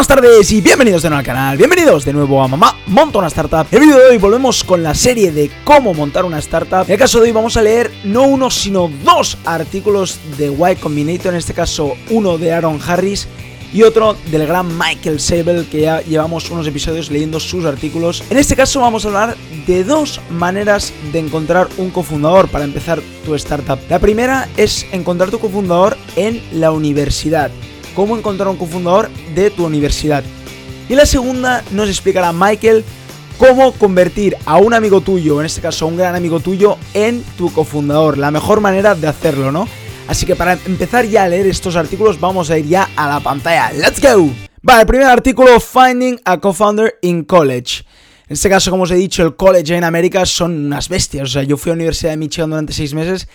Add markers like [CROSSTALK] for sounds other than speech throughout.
Buenas tardes y bienvenidos de nuevo al canal, bienvenidos de nuevo a Mamá Monta una Startup En el vídeo de hoy volvemos con la serie de cómo montar una startup En el caso de hoy vamos a leer no uno sino dos artículos de Y Combinator En este caso uno de Aaron Harris y otro del gran Michael Sable que ya llevamos unos episodios leyendo sus artículos. En este caso vamos a hablar de dos maneras de encontrar un cofundador para empezar tu startup. La primera es encontrar tu cofundador en la universidad cómo encontrar un cofundador de tu universidad. Y la segunda nos explicará Michael cómo convertir a un amigo tuyo, en este caso un gran amigo tuyo, en tu cofundador. La mejor manera de hacerlo, ¿no? Así que para empezar ya a leer estos artículos vamos a ir ya a la pantalla. ¡Let's go! Vale, el primer artículo, Finding a Co-Founder in College. En este caso, como os he dicho, el college en América son unas bestias. O sea, yo fui a la Universidad de Michigan durante seis meses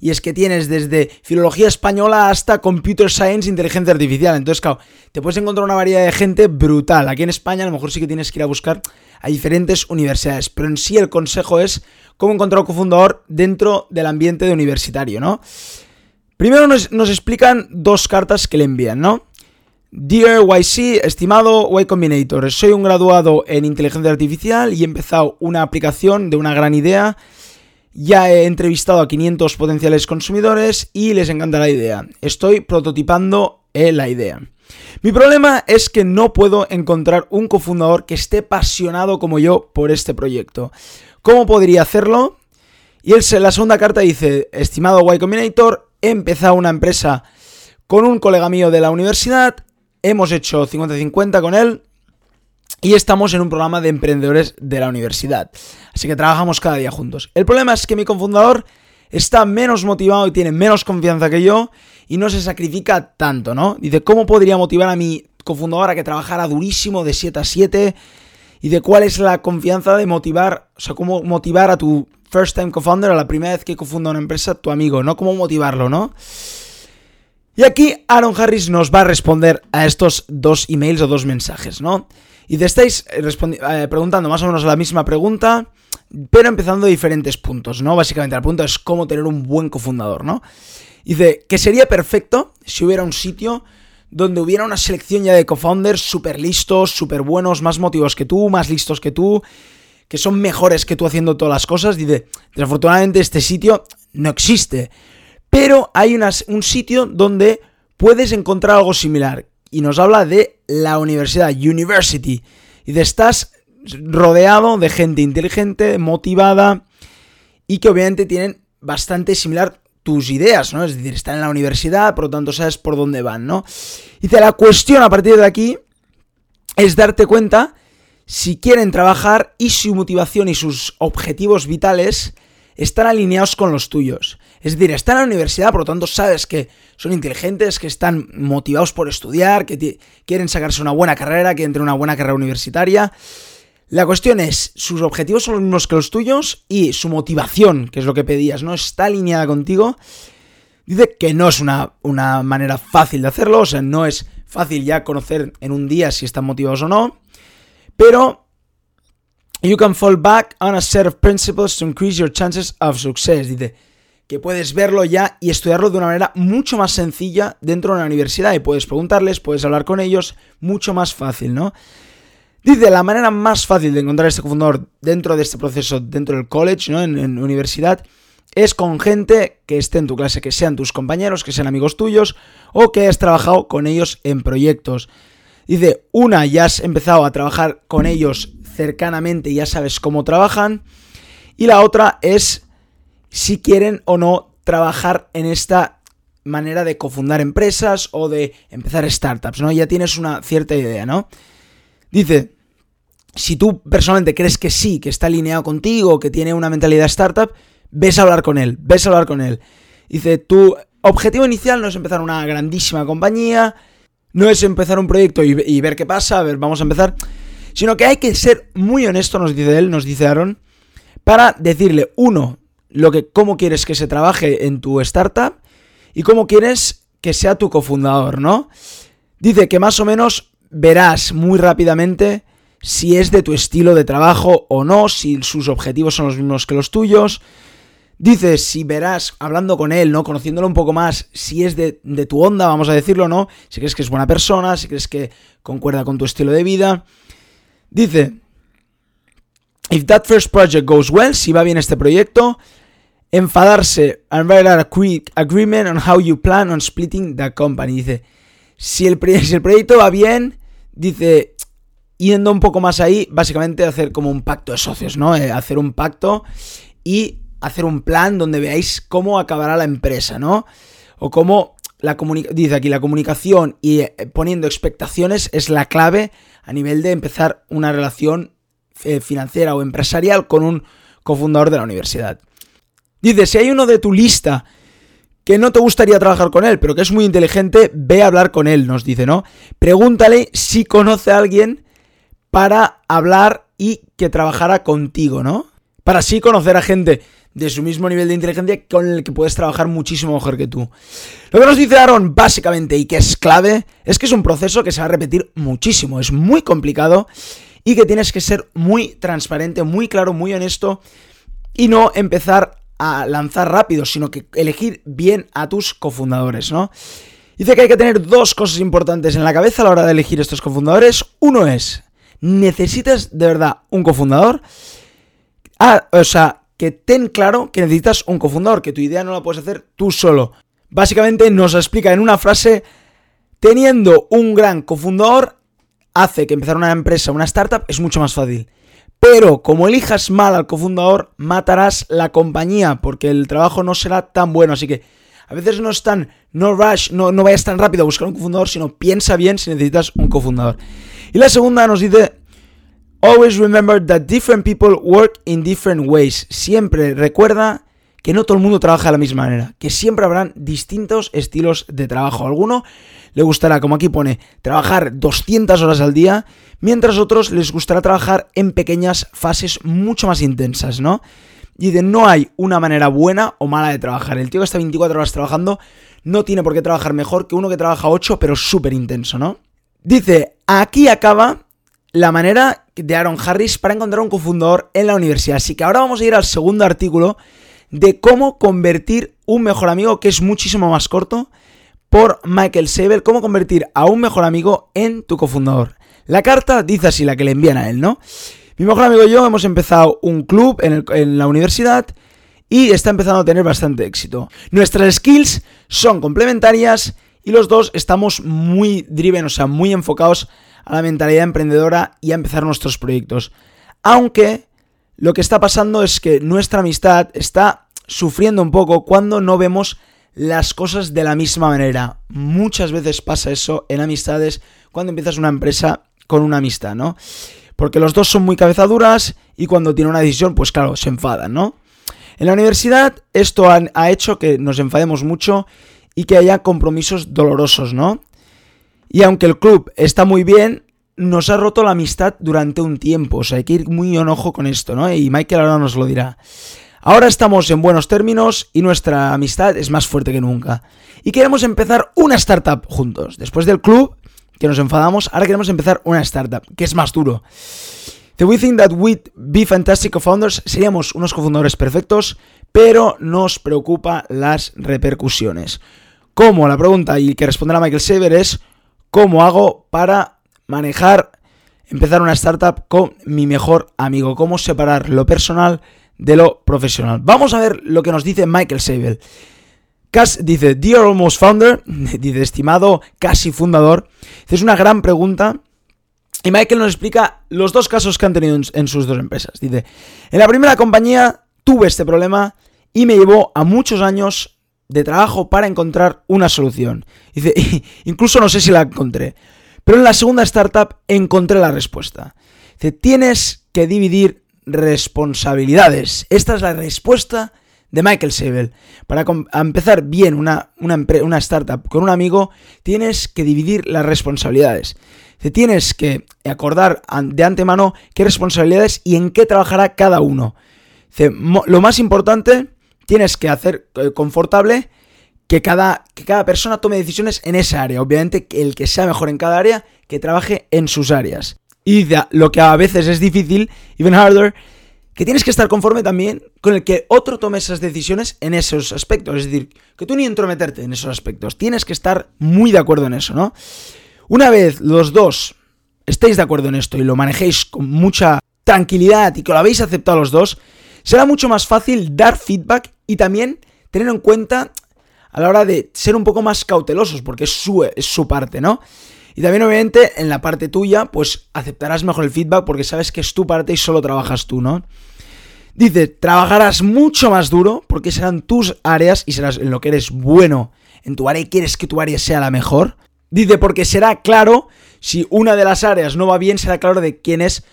y es que tienes desde filología española hasta computer science, inteligencia artificial. Entonces, claro, te puedes encontrar una variedad de gente brutal. Aquí en España a lo mejor sí que tienes que ir a buscar a diferentes universidades, pero en sí el consejo es cómo encontrar un cofundador dentro del ambiente universitario, ¿no? Primero nos, nos explican dos cartas que le envían, ¿no? Dear YC, estimado Y Combinator, soy un graduado en inteligencia artificial y he empezado una aplicación de una gran idea ya he entrevistado a 500 potenciales consumidores y les encanta la idea. Estoy prototipando eh, la idea. Mi problema es que no puedo encontrar un cofundador que esté apasionado como yo por este proyecto. ¿Cómo podría hacerlo? Y él, la segunda carta dice, estimado Y Combinator, he empezado una empresa con un colega mío de la universidad, hemos hecho 50-50 con él, y estamos en un programa de emprendedores de la universidad. Así que trabajamos cada día juntos. El problema es que mi cofundador está menos motivado y tiene menos confianza que yo y no se sacrifica tanto, ¿no? Dice, ¿cómo podría motivar a mi cofundador a que trabajara durísimo de 7 a 7? Y de cuál es la confianza de motivar, o sea, cómo motivar a tu first time co-founder, a la primera vez que cofunda una empresa, tu amigo, ¿no? Cómo motivarlo, ¿no? Y aquí Aaron Harris nos va a responder a estos dos emails o dos mensajes, ¿no? Y te estáis eh, eh, preguntando más o menos la misma pregunta, pero empezando de diferentes puntos, ¿no? Básicamente, el punto es cómo tener un buen cofundador, ¿no? Dice que sería perfecto si hubiera un sitio donde hubiera una selección ya de cofounders súper listos, súper buenos, más motivos que tú, más listos que tú, que son mejores que tú haciendo todas las cosas. Dice, desafortunadamente este sitio no existe, pero hay un sitio donde puedes encontrar algo similar, y nos habla de la universidad, university. Y de estás rodeado de gente inteligente, motivada y que obviamente tienen bastante similar tus ideas, ¿no? Es decir, están en la universidad, por lo tanto sabes por dónde van, ¿no? Y la cuestión a partir de aquí es darte cuenta si quieren trabajar y su motivación y sus objetivos vitales están alineados con los tuyos. Es decir, están en la universidad, por lo tanto sabes que son inteligentes, que están motivados por estudiar, que quieren sacarse una buena carrera, quieren tener una buena carrera universitaria. La cuestión es, sus objetivos son los mismos que los tuyos y su motivación, que es lo que pedías, ¿no? Está alineada contigo. Dice que no es una, una manera fácil de hacerlo, o sea, no es fácil ya conocer en un día si están motivados o no, pero you can fall back on a set of principles to increase your chances of success. Dice, que puedes verlo ya y estudiarlo de una manera mucho más sencilla dentro de una universidad y puedes preguntarles, puedes hablar con ellos, mucho más fácil, ¿no? Dice, la manera más fácil de encontrar este cofundador dentro de este proceso, dentro del college, ¿no? En, en, universidad, es con gente que esté en tu clase, que sean tus compañeros, que sean amigos tuyos o que hayas trabajado con ellos en proyectos. Dice, una, ya has empezado a trabajar con ellos cercanamente, ya sabes cómo trabajan. Y la otra es si quieren o no trabajar en esta manera de cofundar empresas o de empezar startups, ¿no? Ya tienes una cierta idea, ¿no? Dice, si tú personalmente crees que sí, que está alineado contigo, que tiene una mentalidad startup, ves a hablar con él, ves a hablar con él. Dice, tu objetivo inicial no es empezar una grandísima compañía, no es empezar un proyecto y, y ver qué pasa, a ver, vamos a empezar, sino que hay que ser muy honesto, nos dice él, nos dice Aaron, para decirle, uno, lo que, cómo quieres que se trabaje en tu startup y cómo quieres que sea tu cofundador, ¿no? Dice que más o menos verás muy rápidamente si es de tu estilo de trabajo o no, si sus objetivos son los mismos que los tuyos. Dice, si verás, hablando con él, ¿no? Conociéndolo un poco más, si es de, de, tu onda, vamos a decirlo, ¿no? Si crees que es buena persona, si crees que concuerda con tu estilo de vida. Dice, if that first project goes well, si va bien este proyecto, enfadarse and write a quick agreement on how you plan on splitting the company. Dice, si el, si el proyecto va bien, dice, yendo un poco más ahí, básicamente hacer como un pacto de socios, ¿no? Eh, hacer un pacto y hacer un plan donde veáis cómo acabará la empresa, ¿no? O cómo la dice aquí la comunicación y eh, poniendo expectaciones es la clave a nivel de empezar una relación eh, financiera o empresarial con un cofundador de la universidad. Dice, si hay uno de tu lista que no te gustaría trabajar con él, pero que es muy inteligente, ve a hablar con él, nos dice, ¿no? Pregúntale si conoce a alguien para hablar y que trabajara contigo, ¿no? Para así conocer a gente de su mismo nivel de inteligencia con el que puedes trabajar muchísimo mejor que tú. Lo que nos dice Aaron básicamente y que es clave es que es un proceso que se va a repetir muchísimo, es muy complicado y que tienes que ser muy transparente, muy claro, muy honesto y no empezar a lanzar rápido, sino que elegir bien a tus cofundadores, ¿no? Dice que hay que tener dos cosas importantes en la cabeza a la hora de elegir estos cofundadores. Uno es, necesitas de verdad un cofundador. Ah, o sea, que ten claro que necesitas un cofundador, que tu idea no la puedes hacer tú solo. Básicamente nos explica en una frase, teniendo un gran cofundador hace que empezar una empresa, una startup, es mucho más fácil. Pero como elijas mal al cofundador, matarás la compañía, porque el trabajo no será tan bueno. Así que a veces no es tan, no rush, no, no vayas tan rápido a buscar un cofundador, sino piensa bien si necesitas un cofundador. Y la segunda nos dice, Always remember that different people work in different ways. Siempre recuerda que no todo el mundo trabaja de la misma manera, que siempre habrán distintos estilos de trabajo. alguno le gustará, como aquí pone, trabajar 200 horas al día, mientras otros les gustará trabajar en pequeñas fases mucho más intensas, ¿no? Y de no hay una manera buena o mala de trabajar. El tío que está 24 horas trabajando no tiene por qué trabajar mejor que uno que trabaja 8 pero súper intenso, ¿no? Dice, aquí acaba la manera de Aaron Harris para encontrar un cofundador en la universidad. Así que ahora vamos a ir al segundo artículo de cómo convertir un mejor amigo, que es muchísimo más corto, por Michael Sabel, cómo convertir a un mejor amigo en tu cofundador. La carta dice así, la que le envían a él, ¿no? Mi mejor amigo y yo hemos empezado un club en, en la universidad y está empezando a tener bastante éxito. Nuestras skills son complementarias y los dos estamos muy driven, o sea, muy enfocados a la mentalidad emprendedora y a empezar nuestros proyectos. Aunque lo que está pasando es que nuestra amistad está sufriendo un poco cuando no vemos las cosas de la misma manera. Muchas veces pasa eso en amistades cuando empiezas una empresa con una amistad, ¿no? Porque los dos son muy cabezaduras y cuando tienen una decisión, pues claro, se enfadan, ¿no? En la universidad esto ha, ha hecho que nos enfademos mucho y que haya compromisos dolorosos, ¿no? Y aunque el club está muy bien, nos ha roto la amistad durante un tiempo. O sea, hay que ir muy enojo con esto, ¿no? Y Michael ahora nos lo dirá. Ahora estamos en buenos términos y nuestra amistad es más fuerte que nunca. Y queremos empezar una startup juntos. Después del club, que nos enfadamos, ahora queremos empezar una startup, que es más duro. The we think that we'd be fantastic co-founders, seríamos unos cofundadores perfectos, pero nos preocupa las repercusiones. ¿Cómo? La pregunta y que responderá Michael Saber es cómo hago para manejar, empezar una startup con mi mejor amigo, cómo separar lo personal de lo profesional. Vamos a ver lo que nos dice Michael. Cass dice, Dear Almost Founder, [LAUGHS] dice, estimado casi fundador, es una gran pregunta. Y Michael nos explica los dos casos que han tenido en sus dos empresas. Dice, en la primera compañía tuve este problema y me llevó a muchos años de trabajo para encontrar una solución. Dice, [LAUGHS] incluso no sé si la encontré. Pero en la segunda startup encontré la respuesta. Dice, tienes que dividir responsabilidades. Esta es la respuesta de Michael Sabel. Para empezar bien una, una, startup con un amigo, tienes que dividir las responsabilidades. Te tienes que acordar de antemano qué responsabilidades y en qué trabajará cada uno. lo más importante tienes que hacer eh, confortable que cada, que cada persona tome decisiones en esa área. Obviamente, el que sea mejor en cada área, que trabaje en sus áreas. Y lo que a veces es difícil, even harder, que tienes que estar conforme también con el que otro tome esas decisiones en esos aspectos. Es decir, que tú ni entrometerte en esos aspectos. Tienes que estar muy de acuerdo en eso, ¿no? Una vez los dos estéis de acuerdo en esto y lo manejéis con mucha tranquilidad y que lo habéis aceptado los dos, será mucho más fácil dar feedback y también tener en cuenta a la hora de ser un poco más cautelosos, porque es su, es su parte, ¿no? Y también obviamente en la parte tuya, pues aceptarás mejor el feedback porque sabes que es tu parte y solo trabajas tú, ¿no? Dice, trabajarás mucho más duro porque serán tus áreas y serás en lo que eres bueno en tu área y quieres que tu área sea la mejor. Dice, porque será claro, si una de las áreas no va bien, será claro de quién es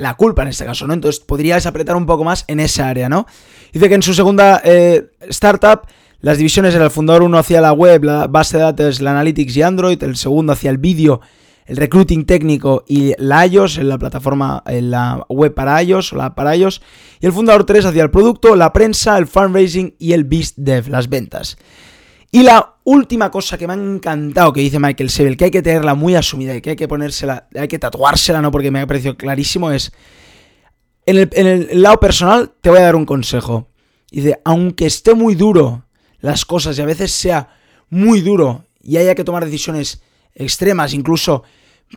la culpa en este caso, ¿no? Entonces podrías apretar un poco más en esa área, ¿no? Dice que en su segunda eh, startup las divisiones eran el fundador uno hacia la web, la base de datos, la analytics y Android, el segundo hacia el vídeo, el recruiting técnico y la iOS, en la plataforma, en la web para iOS o la para iOS, y el fundador 3 hacia el producto, la prensa, el fundraising y el biz dev, las ventas. Y la última cosa que me ha encantado que dice Michael Sebel, que hay que tenerla muy asumida y que hay que ponérsela, hay que tatuársela, no porque me ha parecido clarísimo, es en el, en el lado personal te voy a dar un consejo. Dice, aunque esté muy duro las cosas y a veces sea muy duro y haya que tomar decisiones extremas, incluso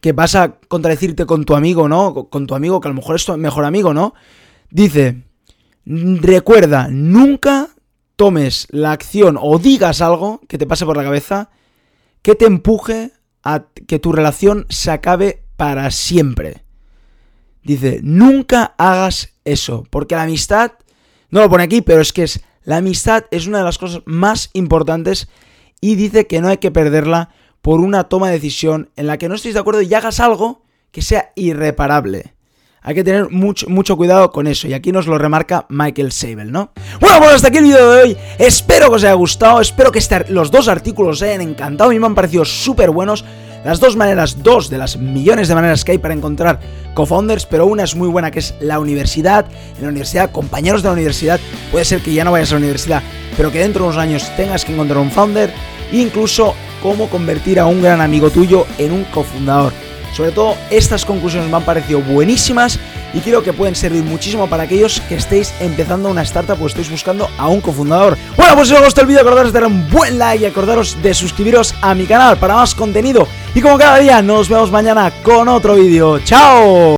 que vas a contradecirte con tu amigo, ¿no? Con tu amigo, que a lo mejor es tu mejor amigo, ¿no? Dice, recuerda, nunca tomes la acción o digas algo que te pase por la cabeza que te empuje a que tu relación se acabe para siempre. Dice, nunca hagas eso, porque la amistad, no lo pone aquí, pero es que es la amistad es una de las cosas más importantes y dice que no hay que perderla por una toma de decisión en la que no estés de acuerdo y hagas algo que sea irreparable. Hay que tener mucho, mucho cuidado con eso y aquí nos lo remarca Michael Sable, ¿no? Bueno, pues hasta aquí el vídeo de hoy. Espero que os haya gustado, espero que este los dos artículos os hayan encantado. A mí me han parecido súper buenos. Las dos maneras, dos de las millones de maneras que hay para encontrar co-founders, pero una es muy buena que es la universidad. En la universidad, compañeros de la universidad, puede ser que ya no vayas a la universidad, pero que dentro de unos años tengas que encontrar un founder. Incluso cómo convertir a un gran amigo tuyo en un cofundador. Sobre todo estas conclusiones me han parecido buenísimas y creo que pueden servir muchísimo para aquellos que estéis empezando una startup o estéis buscando a un cofundador. Bueno, pues si os gustó el vídeo, acordaros de dar un buen like y acordaros de suscribiros a mi canal para más contenido. Y como cada día, nos vemos mañana con otro vídeo. ¡Chao!